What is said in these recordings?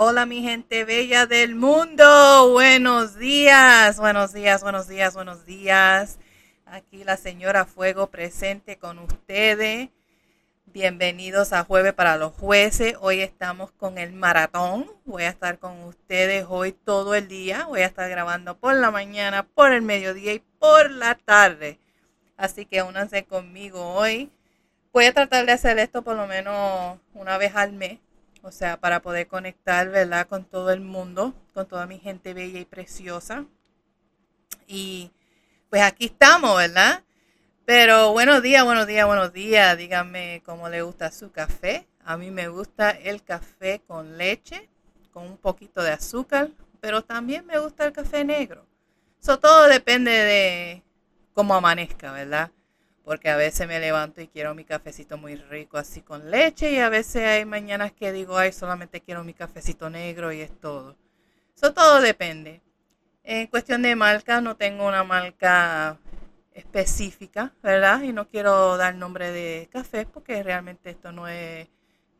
Hola mi gente bella del mundo, buenos días, buenos días, buenos días, buenos días. Aquí la señora Fuego presente con ustedes. Bienvenidos a Jueves para los Jueces. Hoy estamos con el maratón. Voy a estar con ustedes hoy todo el día. Voy a estar grabando por la mañana, por el mediodía y por la tarde. Así que únanse conmigo hoy. Voy a tratar de hacer esto por lo menos una vez al mes o sea, para poder conectar, ¿verdad? Con todo el mundo, con toda mi gente bella y preciosa. Y pues aquí estamos, ¿verdad? Pero buenos días, buenos días, buenos días. Díganme cómo le gusta su café. A mí me gusta el café con leche, con un poquito de azúcar, pero también me gusta el café negro. Eso todo depende de cómo amanezca, ¿verdad? Porque a veces me levanto y quiero mi cafecito muy rico así con leche y a veces hay mañanas que digo, ay, solamente quiero mi cafecito negro y es todo. Eso todo depende. En cuestión de marca, no tengo una marca específica, ¿verdad? Y no quiero dar nombre de café porque realmente esto no es,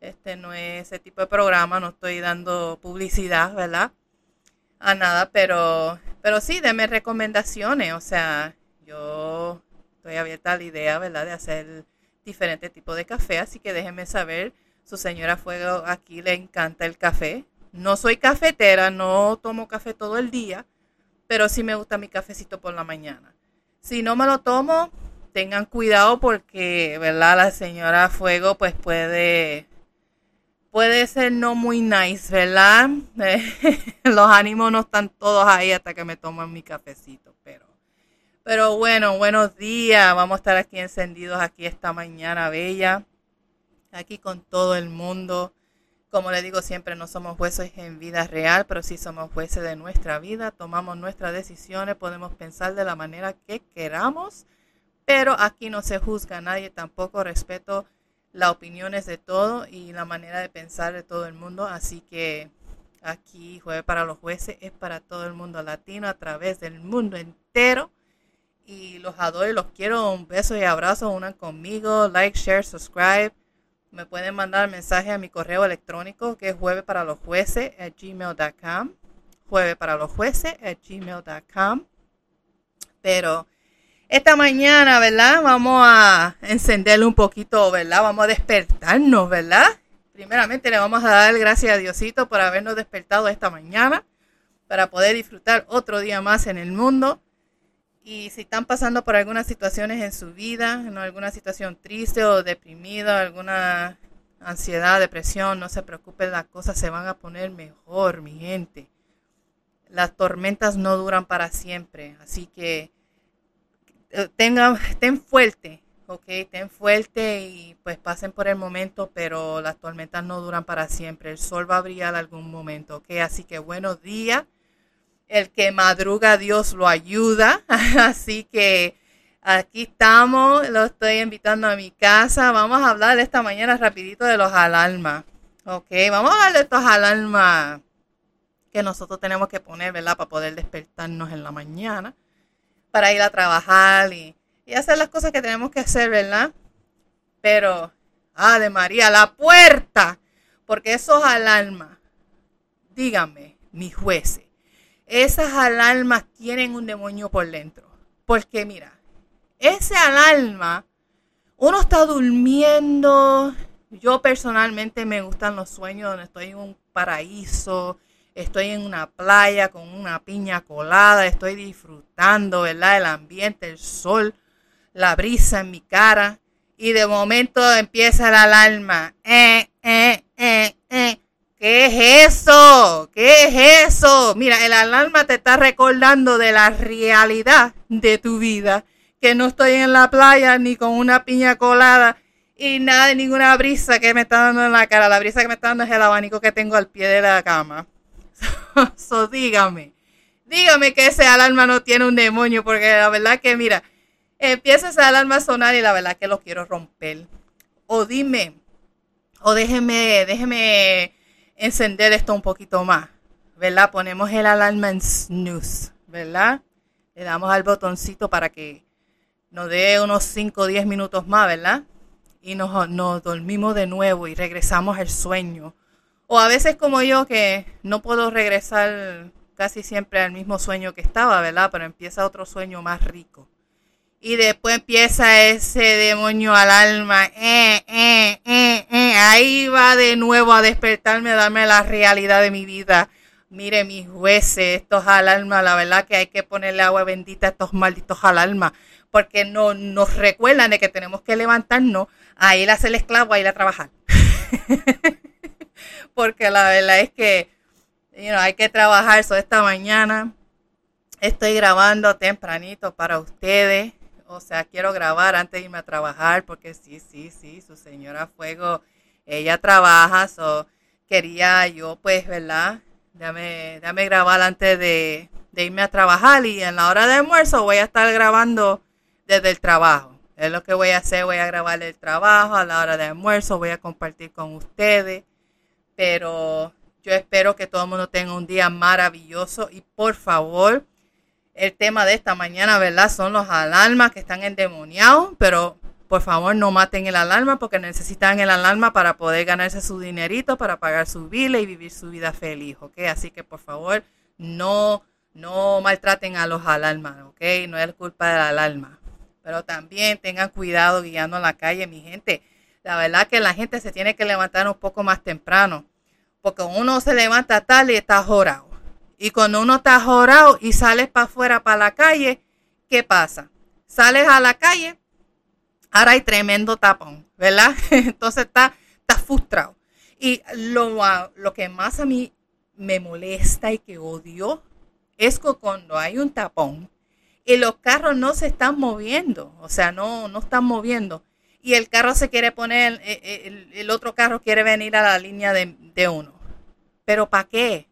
este no es ese tipo de programa, no estoy dando publicidad, ¿verdad? A nada, pero, pero sí, deme recomendaciones, o sea, yo estoy abierta a la idea, ¿verdad?, de hacer diferentes tipos de café, así que déjenme saber. Su señora Fuego aquí le encanta el café. No soy cafetera, no tomo café todo el día, pero sí me gusta mi cafecito por la mañana. Si no me lo tomo, tengan cuidado porque, ¿verdad? La señora Fuego pues puede puede ser no muy nice, ¿verdad? Los ánimos no están todos ahí hasta que me toman mi cafecito, pero pero bueno, buenos días. Vamos a estar aquí encendidos aquí esta mañana bella. Aquí con todo el mundo. Como le digo siempre, no somos jueces en vida real, pero sí somos jueces de nuestra vida. Tomamos nuestras decisiones, podemos pensar de la manera que queramos, pero aquí no se juzga a nadie. Tampoco respeto las opiniones de todo y la manera de pensar de todo el mundo. Así que aquí, Jueves para los Jueces, es para todo el mundo latino a través del mundo entero y los adoro y los quiero. Un beso y abrazo, unan conmigo, like, share, subscribe. Me pueden mandar mensaje a mi correo electrónico que es jueves para los jueces at gmail.com. Jueves para los jueces at gmail.com. Pero esta mañana, ¿verdad? Vamos a encenderle un poquito, ¿verdad? Vamos a despertarnos, ¿verdad? Primeramente le vamos a dar gracias a Diosito por habernos despertado esta mañana para poder disfrutar otro día más en el mundo. Y si están pasando por algunas situaciones en su vida, ¿no? alguna situación triste o deprimida, alguna ansiedad, depresión, no se preocupen, las cosas se van a poner mejor, mi gente. Las tormentas no duran para siempre, así que eh, tengan, estén fuerte, ok, estén fuerte y pues pasen por el momento, pero las tormentas no duran para siempre. El sol va a brillar algún momento, ok, así que buenos días el que madruga Dios lo ayuda. Así que aquí estamos, lo estoy invitando a mi casa. Vamos a hablar esta mañana rapidito de los alarmas. Ok, vamos a hablar de estos alarmas que nosotros tenemos que poner, ¿verdad? Para poder despertarnos en la mañana, para ir a trabajar y, hacer las cosas que tenemos que hacer, ¿verdad? Pero, ah, de María, la puerta, porque esos alarmas, díganme, mis jueces, esas alarmas tienen un demonio por dentro. Porque mira, ese alarma, uno está durmiendo. Yo personalmente me gustan los sueños donde estoy en un paraíso, estoy en una playa con una piña colada, estoy disfrutando, ¿verdad? El ambiente, el sol, la brisa en mi cara. Y de momento empieza la alarma. Eh, eh, eh. ¿Qué es eso? ¿Qué es eso? Mira, el alarma te está recordando de la realidad de tu vida. Que no estoy en la playa ni con una piña colada y nada de ninguna brisa que me está dando en la cara. La brisa que me está dando es el abanico que tengo al pie de la cama. so, dígame, dígame que ese alarma no tiene un demonio, porque la verdad que, mira, empieza ese alarma a sonar y la verdad que lo quiero romper. O dime, o déjeme, déjeme encender esto un poquito más, ¿verdad? Ponemos el alarma en snooze, ¿verdad? Le damos al botoncito para que nos dé unos 5 o 10 minutos más, ¿verdad? Y nos, nos dormimos de nuevo y regresamos al sueño O a veces como yo que no puedo regresar casi siempre al mismo sueño que estaba, ¿verdad? Pero empieza otro sueño más rico. Y después empieza ese demonio al alma. Eh, eh, eh. Ahí va de nuevo a despertarme, a darme la realidad de mi vida. Mire mis jueces, estos al alma, la verdad que hay que ponerle agua bendita a estos malditos al alma, porque no, nos recuerdan de que tenemos que levantarnos a ir a ser esclavo, a ir a trabajar. porque la verdad es que hay que trabajar. So, esta mañana estoy grabando tempranito para ustedes. O sea, quiero grabar antes de irme a trabajar porque sí, sí, sí, su señora Fuego, ella trabaja. So, quería yo, pues, ¿verdad? Dame, dame grabar antes de, de irme a trabajar y en la hora de almuerzo voy a estar grabando desde el trabajo. Es lo que voy a hacer, voy a grabar el trabajo, a la hora de almuerzo voy a compartir con ustedes, pero yo espero que todo el mundo tenga un día maravilloso y por favor, el tema de esta mañana, ¿verdad? Son los alarmas que están endemoniados, pero por favor no maten el alarma porque necesitan el alarma para poder ganarse su dinerito, para pagar su vida y vivir su vida feliz, ¿ok? Así que por favor no, no maltraten a los alarmas, ¿ok? No es culpa del alarma. Pero también tengan cuidado guiando en la calle, mi gente. La verdad que la gente se tiene que levantar un poco más temprano porque uno se levanta tarde y está jorado. Y cuando uno está jorado y sales para afuera, para la calle, ¿qué pasa? Sales a la calle, ahora hay tremendo tapón, ¿verdad? Entonces está, está frustrado. Y lo, lo que más a mí me molesta y que odio es que cuando hay un tapón y los carros no se están moviendo, o sea, no, no están moviendo, y el carro se quiere poner, eh, eh, el, otro carro quiere venir a la línea de, uno. Pero ¿para qué?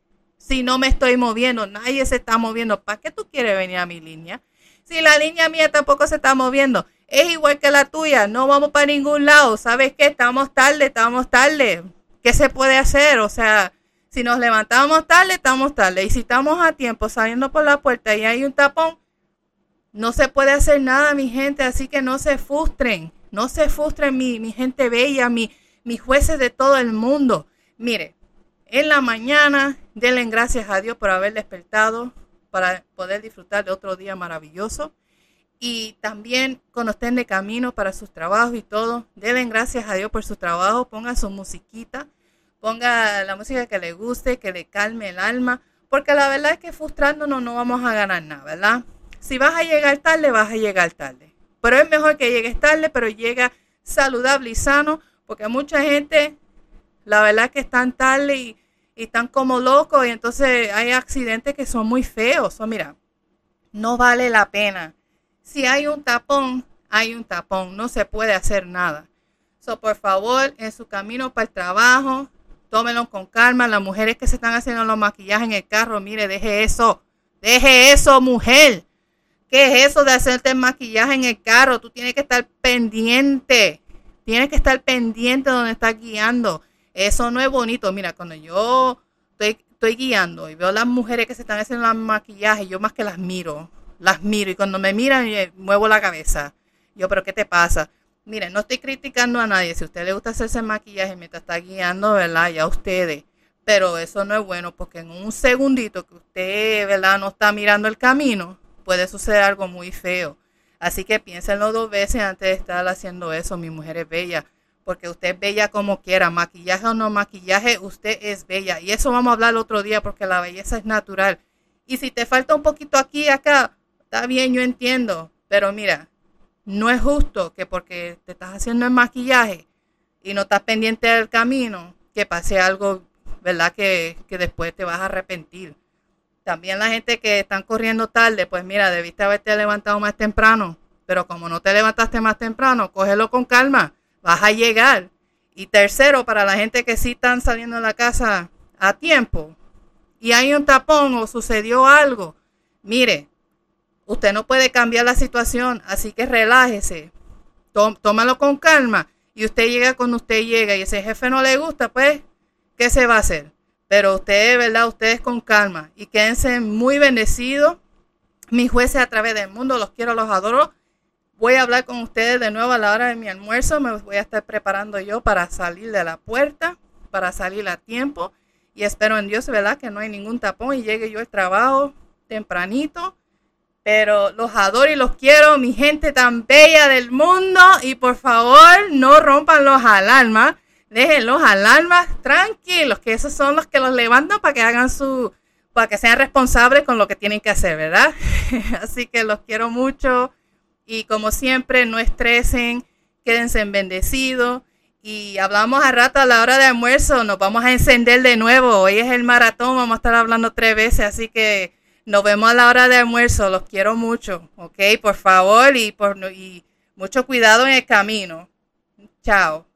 Si no me estoy moviendo, nadie se está moviendo, ¿para qué tú quieres venir a mi línea? Si la línea mía tampoco se está moviendo, es igual que la tuya, no vamos para ningún lado, ¿sabes qué? Estamos tarde, estamos tarde. ¿Qué se puede hacer? O sea, si nos levantamos tarde, estamos tarde. Y si estamos a tiempo saliendo por la puerta y hay un tapón, no se puede hacer nada, mi gente, así que no se frustren. No se frustren mi, mi gente bella, mi, mis jueces de todo el mundo. Mire, en la mañana denle gracias a Dios por haber despertado para poder disfrutar de otro día maravilloso. Y también cuando estén de camino para sus trabajos y todo, denle gracias a Dios por su trabajo. Ponga su musiquita, ponga la música que le guste, que le calme el alma. Porque la verdad es que frustrándonos no vamos a ganar nada, ¿verdad? Si vas a llegar tarde, vas a llegar tarde. Pero es mejor que llegues tarde, pero llega saludable y sano, porque mucha gente, la verdad que están tarde y, están como locos y entonces hay accidentes que son muy feos. Mira, no vale la pena. Si hay un tapón, hay un tapón, no se puede hacer nada. So, por favor, en su camino para el trabajo, tómenlo con calma. Las mujeres que se están haciendo los maquillajes en el carro, mire, deje eso. Deje eso, mujer. ¿Qué es eso de hacerte maquillaje en el carro? Tú tienes que estar pendiente. Tienes que estar pendiente donde estás guiando. Eso no es bonito. Mira, cuando yo estoy, guiando y veo las mujeres que se están haciendo el maquillaje, yo más que las miro. Las miro y cuando me miran, muevo la cabeza. Yo, pero ¿qué te pasa? Miren, no estoy criticando a nadie. Si a usted le gusta hacerse maquillaje mientras está guiando, ¿verdad? Ya ustedes. Pero eso no es bueno porque en un segundito que usted, ¿verdad? No está mirando el camino, puede suceder algo muy feo. Así que piénsenlo dos veces antes de estar haciendo eso, mi mujer es bella, porque usted es bella como quiera, maquillaje o no maquillaje, usted es bella. Y eso vamos a hablar otro día porque la belleza es natural. Y si te falta un poquito aquí y acá, está bien, yo entiendo, pero mira, no es justo que porque te estás haciendo el maquillaje y no estás pendiente del camino, que pase algo, ¿verdad? Que, que después te vas a arrepentir. También la gente que están corriendo tarde, pues mira, debiste haberte levantado más temprano, pero como no te levantaste más temprano, cógelo con calma, vas a llegar. Y tercero, para la gente que sí están saliendo de la casa a tiempo y hay un tapón o sucedió algo, mire, usted no puede cambiar la situación, así que relájese, tómalo con calma y usted llega cuando usted llega y ese jefe no le gusta, pues, ¿qué se va a hacer? Pero ustedes, ¿verdad? Ustedes con calma y quédense muy bendecidos. Mis jueces a través del mundo, los quiero, los adoro. Voy a hablar con ustedes de nuevo a la hora de mi almuerzo. Me voy a estar preparando yo para salir de la puerta para salir a tiempo. Y espero en Dios, ¿verdad? Que no hay ningún tapón y llegue yo al trabajo tempranito. Pero los adoro y los quiero, mi gente tan bella del mundo. Y por favor, no rompan los alarmas. Dejen los alarmas tranquilos, que esos son los que los levantan para que hagan su, para que sean responsables con lo que tienen que hacer, ¿verdad? Así que los quiero mucho y como siempre, no estresen, quédense bendecidos y hablamos a rato a la hora de almuerzo, nos vamos a encender de nuevo. Hoy es el maratón, vamos a estar hablando tres veces, así que nos vemos a la hora de almuerzo. Los quiero mucho, ¿ok? Por favor y, por, y mucho cuidado en el camino. Chao.